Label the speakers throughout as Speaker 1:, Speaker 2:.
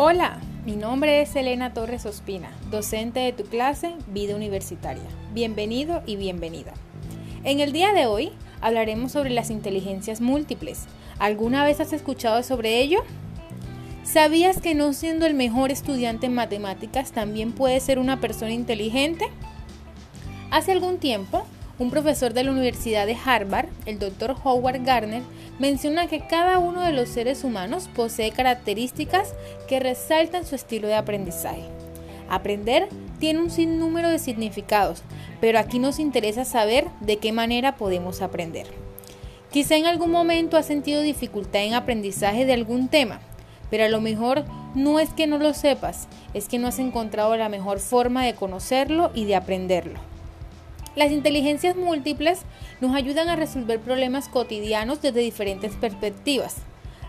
Speaker 1: Hola, mi nombre es Elena Torres Ospina, docente de tu clase Vida Universitaria. Bienvenido y bienvenida. En el día de hoy hablaremos sobre las inteligencias múltiples. ¿Alguna vez has escuchado sobre ello? ¿Sabías que no siendo el mejor estudiante en matemáticas también puedes ser una persona inteligente? Hace algún tiempo, un profesor de la Universidad de Harvard, el Dr. Howard Gardner, menciona que cada uno de los seres humanos posee características que resaltan su estilo de aprendizaje. Aprender tiene un sinnúmero de significados, pero aquí nos interesa saber de qué manera podemos aprender. Quizá en algún momento has sentido dificultad en aprendizaje de algún tema, pero a lo mejor no es que no lo sepas, es que no has encontrado la mejor forma de conocerlo y de aprenderlo. Las inteligencias múltiples nos ayudan a resolver problemas cotidianos desde diferentes perspectivas,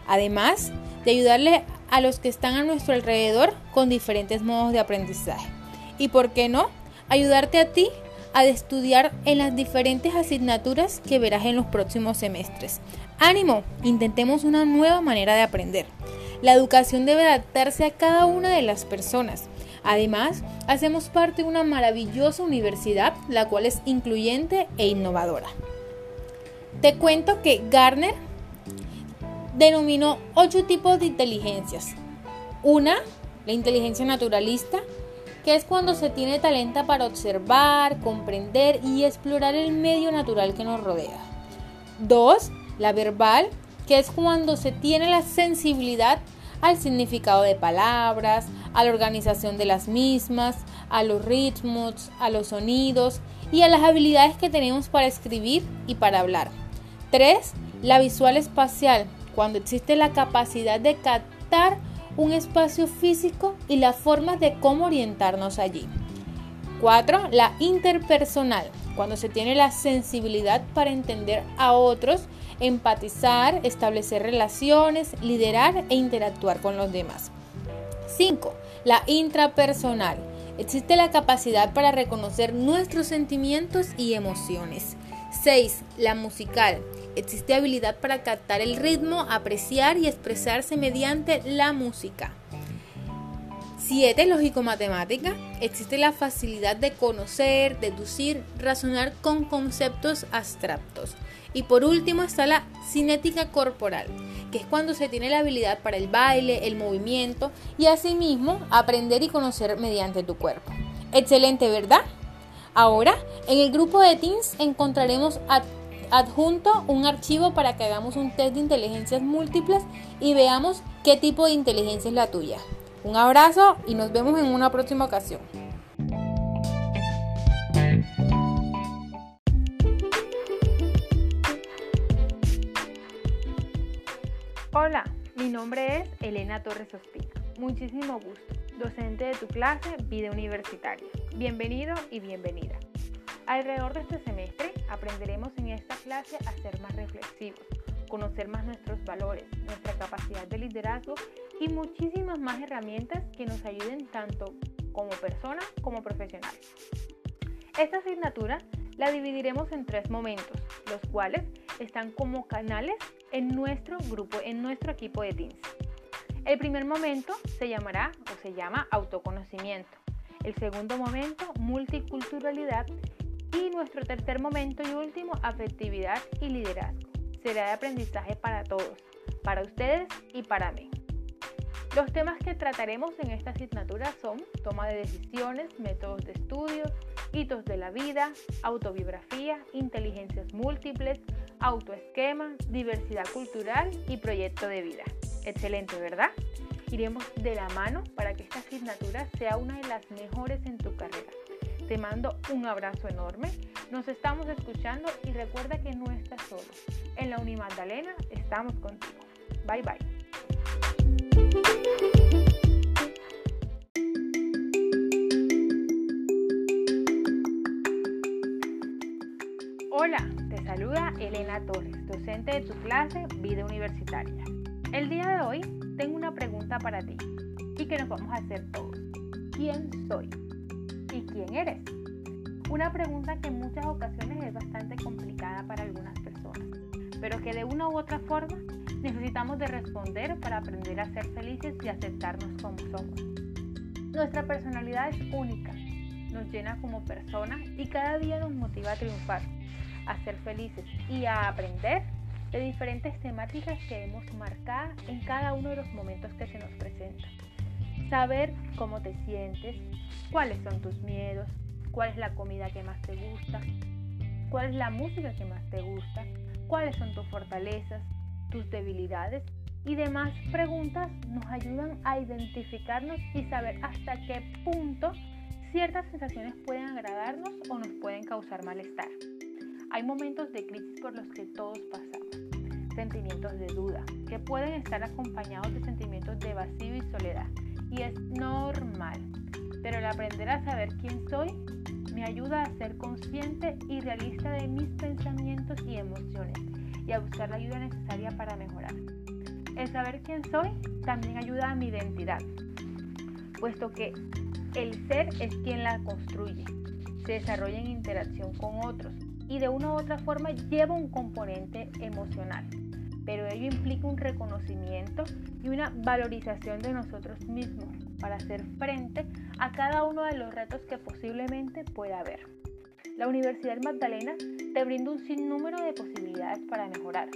Speaker 1: además de ayudarle a los que están a nuestro alrededor con diferentes modos de aprendizaje. Y por qué no, ayudarte a ti a estudiar en las diferentes asignaturas que verás en los próximos semestres. Ánimo, intentemos una nueva manera de aprender. La educación debe adaptarse a cada una de las personas Además, hacemos parte de una maravillosa universidad, la cual es incluyente e innovadora. Te cuento que Garner denominó ocho tipos de inteligencias. Una, la inteligencia naturalista, que es cuando se tiene talento para observar, comprender y explorar el medio natural que nos rodea. Dos, la verbal, que es cuando se tiene la sensibilidad al significado de palabras, a la organización de las mismas, a los ritmos, a los sonidos y a las habilidades que tenemos para escribir y para hablar. 3. La visual espacial, cuando existe la capacidad de captar un espacio físico y la forma de cómo orientarnos allí. 4. La interpersonal, cuando se tiene la sensibilidad para entender a otros, empatizar, establecer relaciones, liderar e interactuar con los demás. 5. La intrapersonal. Existe la capacidad para reconocer nuestros sentimientos y emociones. 6. La musical. Existe habilidad para captar el ritmo, apreciar y expresarse mediante la música. 7. Lógico-matemática. Existe la facilidad de conocer, deducir, razonar con conceptos abstractos. Y por último está la cinética corporal, que es cuando se tiene la habilidad para el baile, el movimiento y asimismo aprender y conocer mediante tu cuerpo. Excelente, ¿verdad? Ahora, en el grupo de Teams encontraremos adjunto un archivo para que hagamos un test de inteligencias múltiples y veamos qué tipo de inteligencia es la tuya. Un abrazo y nos vemos en una próxima ocasión. Hola, mi nombre es Elena Torres Ospina. Muchísimo gusto, docente de tu clase Vida Universitaria. Bienvenido y bienvenida. Alrededor de este semestre aprenderemos en esta clase a ser más reflexivos conocer más nuestros valores, nuestra capacidad de liderazgo y muchísimas más herramientas que nos ayuden tanto como personas como profesionales. Esta asignatura la dividiremos en tres momentos, los cuales están como canales en nuestro grupo, en nuestro equipo de Teams. El primer momento se llamará o se llama autoconocimiento. El segundo momento, multiculturalidad. Y nuestro tercer momento y último, afectividad y liderazgo será de aprendizaje para todos, para ustedes y para mí. Los temas que trataremos en esta asignatura son toma de decisiones, métodos de estudio, hitos de la vida, autobiografía, inteligencias múltiples, autoesquema, diversidad cultural y proyecto de vida. Excelente, ¿verdad? Iremos de la mano para que esta asignatura sea una de las mejores en tu carrera. Te mando un abrazo enorme. Nos estamos escuchando y recuerda que no estás solo. En la Unimagdalena estamos contigo. Bye bye. Hola, te saluda Elena Torres, docente de tu clase Vida Universitaria. El día de hoy tengo una pregunta para ti y que nos vamos a hacer todos. ¿Quién soy? ¿Y quién eres? Una pregunta que en muchas ocasiones es bastante complicada para algunas personas, pero que de una u otra forma necesitamos de responder para aprender a ser felices y aceptarnos como somos. Nuestra personalidad es única, nos llena como personas y cada día nos motiva a triunfar, a ser felices y a aprender de diferentes temáticas que hemos marcado en cada uno de los momentos que se nos presentan. Saber cómo te sientes, cuáles son tus miedos, cuál es la comida que más te gusta, cuál es la música que más te gusta, cuáles son tus fortalezas, tus debilidades y demás preguntas nos ayudan a identificarnos y saber hasta qué punto ciertas sensaciones pueden agradarnos o nos pueden causar malestar. Hay momentos de crisis por los que todos pasamos, sentimientos de duda, que pueden estar acompañados de sentimientos de vacío y soledad, y es normal, pero el aprender a saber quién soy me ayuda a ser consciente y realista de mis pensamientos y emociones y a buscar la ayuda necesaria para mejorar. El saber quién soy también ayuda a mi identidad, puesto que el ser es quien la construye, se desarrolla en interacción con otros y de una u otra forma lleva un componente emocional, pero ello implica un reconocimiento y una valorización de nosotros mismos para hacer frente a cada uno de los retos que posiblemente pueda haber. La Universidad Magdalena te brinda un sinnúmero de posibilidades para mejorar.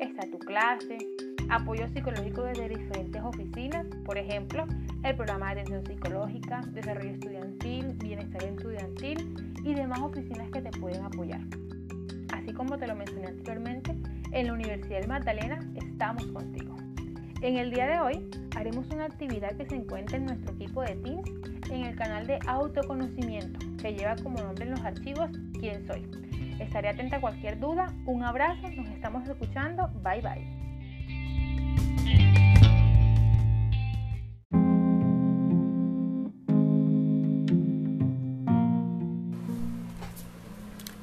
Speaker 1: Está tu clase, apoyo psicológico desde diferentes oficinas, por ejemplo, el programa de atención psicológica, desarrollo estudiantil, bienestar estudiantil y demás oficinas que te pueden apoyar. Así como te lo mencioné anteriormente, en la Universidad Magdalena estamos contigo. En el día de hoy haremos una actividad que se encuentra en nuestro equipo de Teams en el canal de autoconocimiento que lleva como nombre en los archivos quién soy. Estaré atenta a cualquier duda. Un abrazo, nos estamos escuchando. Bye bye.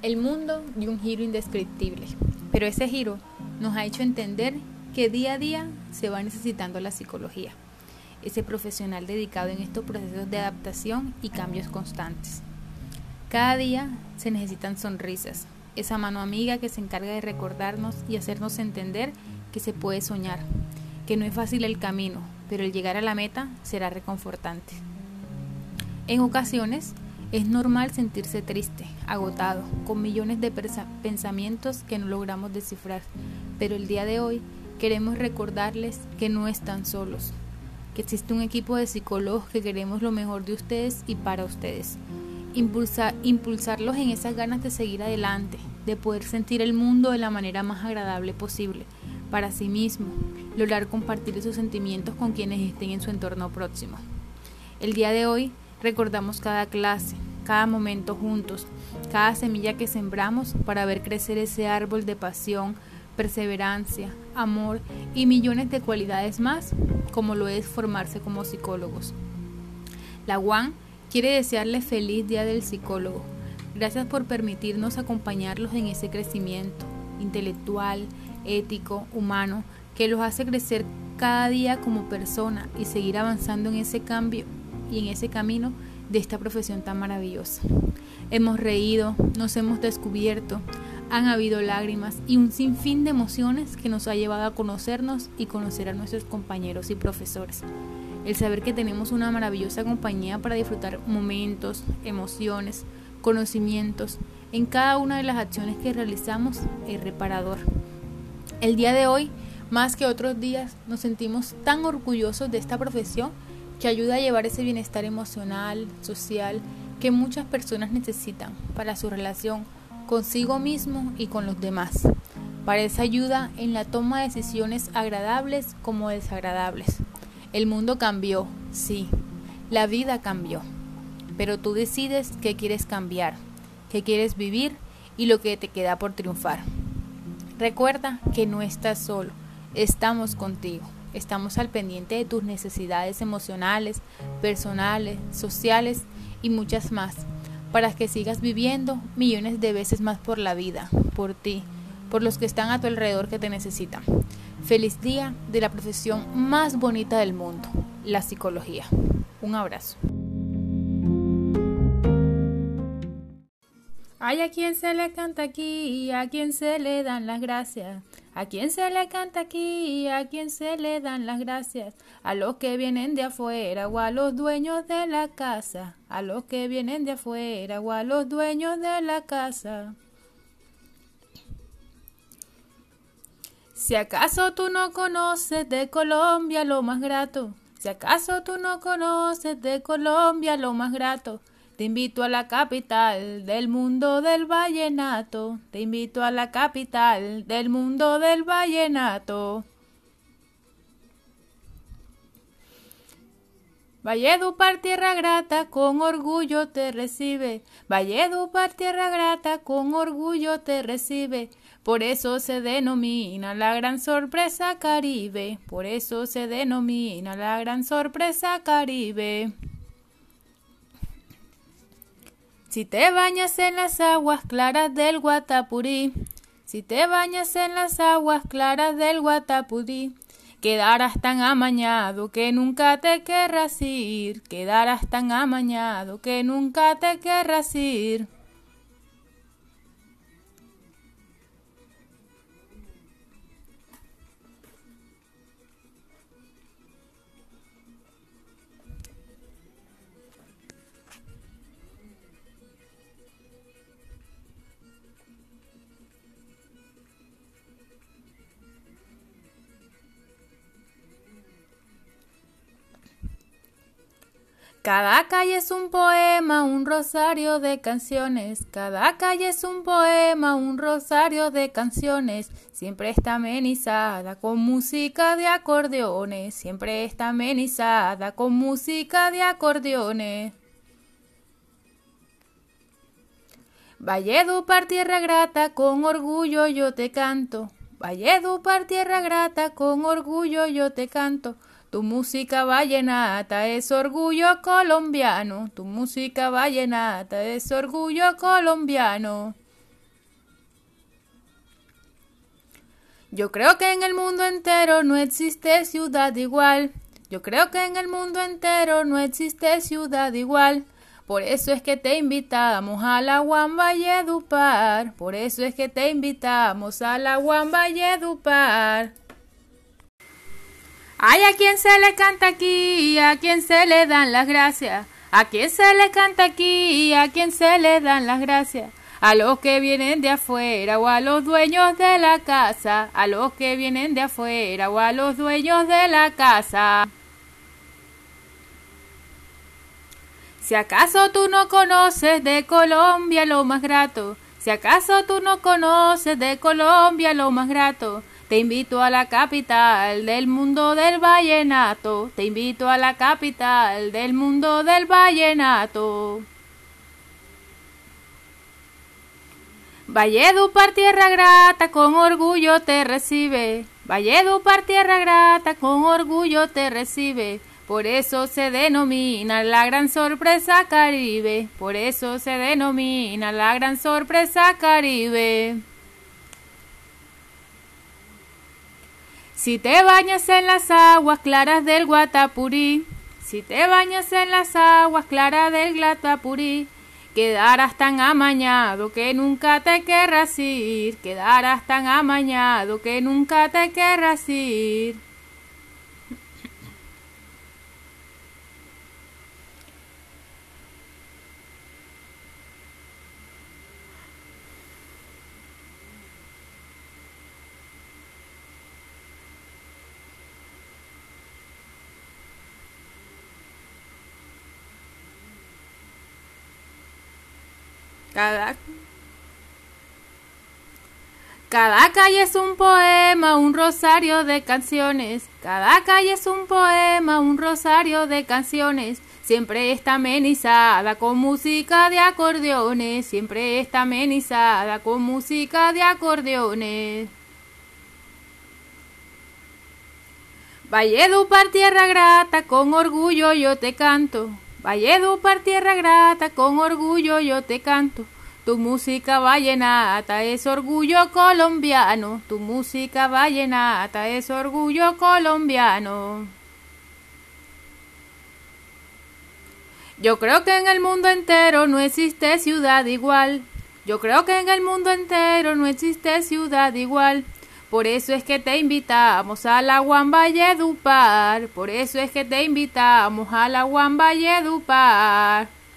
Speaker 1: El mundo dio un giro indescriptible, pero ese giro nos ha hecho entender que día a día se va necesitando la psicología, ese profesional dedicado en estos procesos de adaptación y cambios constantes. Cada día se necesitan sonrisas, esa mano amiga que se encarga de recordarnos y hacernos entender que se puede soñar, que no es fácil el camino, pero el llegar a la meta será reconfortante. En ocasiones es normal sentirse triste, agotado, con millones de pensamientos que no logramos descifrar, pero el día de hoy Queremos recordarles que no están solos, que existe un equipo de psicólogos que queremos lo mejor de ustedes y para ustedes. Impulsarlos en esas ganas de seguir adelante, de poder sentir el mundo de la manera más agradable posible para sí mismo, lograr compartir esos sentimientos con quienes estén en su entorno próximo. El día de hoy recordamos cada clase, cada momento juntos, cada semilla que sembramos para ver crecer ese árbol de pasión, perseverancia, amor y millones de cualidades más, como lo es formarse como psicólogos. La UAN quiere desearle feliz Día del Psicólogo. Gracias por permitirnos acompañarlos en ese crecimiento intelectual, ético, humano, que los hace crecer cada día como persona y seguir avanzando en ese cambio y en ese camino de esta profesión tan maravillosa. Hemos reído, nos hemos descubierto, han habido lágrimas y un sinfín de emociones que nos ha llevado a conocernos y conocer a nuestros compañeros y profesores. El saber que tenemos una maravillosa compañía para disfrutar momentos, emociones, conocimientos en cada una de las acciones que realizamos es reparador. El día de hoy, más que otros días, nos sentimos tan orgullosos de esta profesión que ayuda a llevar ese bienestar emocional, social, que muchas personas necesitan para su relación consigo mismo y con los demás. Para esa ayuda en la toma de decisiones agradables como desagradables. El mundo cambió, sí, la vida cambió, pero tú decides qué quieres cambiar, qué quieres vivir y lo que te queda por triunfar. Recuerda que no estás solo, estamos contigo, estamos al pendiente de tus necesidades emocionales, personales, sociales y muchas más para que sigas viviendo millones de veces más por la vida, por ti, por los que están a tu alrededor que te necesitan. Feliz día de la profesión más bonita del mundo, la psicología. Un abrazo. Hay a quien se le canta aquí, a quien se le dan las gracias. A quien se le canta aquí, a quien se le dan las gracias. A los que vienen de afuera o a los dueños de la casa. A los que vienen de afuera o a los dueños de la casa. Si acaso tú no conoces de Colombia lo más grato, si acaso tú no conoces de Colombia lo más grato, te invito a la capital del mundo del vallenato. Te invito a la capital del mundo del vallenato. Valledupar tierra grata con orgullo te recibe. Valledupar tierra grata con orgullo te recibe. Por eso se denomina la gran sorpresa Caribe. Por eso se denomina la gran sorpresa Caribe. Si te bañas en las aguas claras del Guatapurí, si te bañas en las aguas claras del Guatapurí, quedarás tan amañado que nunca te querrás ir, quedarás tan amañado que nunca te querrás ir. Cada calle es un poema, un rosario de canciones. Cada calle es un poema, un rosario de canciones. Siempre está amenizada con música de acordeones. Siempre está amenizada con música de acordeones. Valledupar tierra grata, con orgullo yo te canto. Valledupar tierra grata, con orgullo yo te canto. Tu música vallenata es orgullo colombiano. Tu música vallenata es orgullo colombiano. Yo creo que en el mundo entero no existe ciudad igual. Yo creo que en el mundo entero no existe ciudad igual. Por eso es que te invitamos a la Juan Valledupar. Por eso es que te invitamos a la Juan Valledupar. Hay a quien se le canta aquí, a quien se le dan las gracias. A quien se le canta aquí, a quien se le dan las gracias. A los que vienen de afuera o a los dueños de la casa. A los que vienen de afuera o a los dueños de la casa. Si acaso tú no conoces de Colombia lo más grato, si acaso tú no conoces de Colombia lo más grato, te invito a la capital del mundo del vallenato. Te invito a la capital del mundo del vallenato. Valledupar tierra grata con orgullo te recibe. Valledupar tierra grata con orgullo te recibe. Por eso se denomina la gran sorpresa Caribe. Por eso se denomina la gran sorpresa Caribe. Si te bañas en las aguas claras del Guatapurí, si te bañas en las aguas claras del Guatapurí, quedarás tan amañado que nunca te querrás ir, quedarás tan amañado que nunca te querrás ir. Cada, cada calle es un poema, un rosario de canciones. Cada calle es un poema, un rosario de canciones. Siempre está amenizada con música de acordeones. Siempre está amenizada con música de acordeones. Valledupar tierra grata, con orgullo yo te canto. Valledupar tierra grata, con orgullo yo te canto. Tu música vallenata es orgullo colombiano. Tu música vallenata es orgullo colombiano. Yo creo que en el mundo entero no existe ciudad igual. Yo creo que en el mundo entero no existe ciudad igual. Por eso es que te invitamos a la Valledupar. Por eso es que te invitamos a la Valledupar.